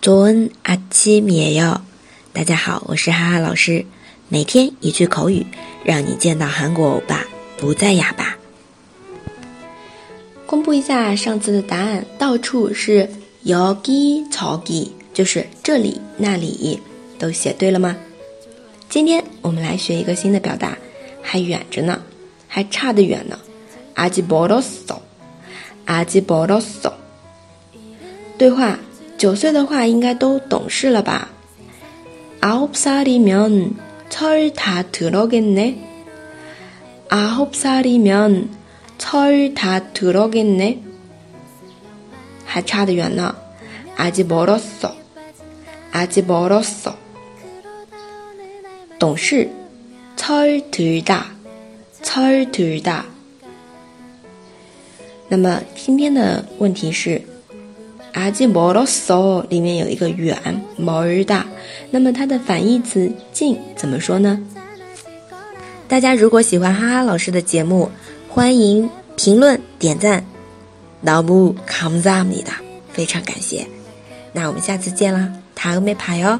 좋은아침이에 요。 大家好，我是哈哈老师。每天一句口语，让你见到韩国欧巴不再哑巴。公布一下上次的答案，到处是여기저 기， 就是这里那里，都写对了吗？今天我们来学一个新的表达，还远着呢，还差得远呢。아직멀었 어， 아직멀었 어。 对话， 九岁的话应该都懂事了吧？아홉살이면 철다 들어겠네. 아홉 살이면 철 다 들어겠네. 还差得远呢. 아직 멀었어. 아직 멀었어. 懂事, 철 들다, 철 들다. 那么今天的问题是 阿基摩罗索里面有一个远，摩尔大。那么它的反义词近怎么说呢？大家如果喜欢哈哈老师的节目，欢迎评论点赞。ノムカムザミだ，非常感谢。那我们下次见啦，タオメパよ。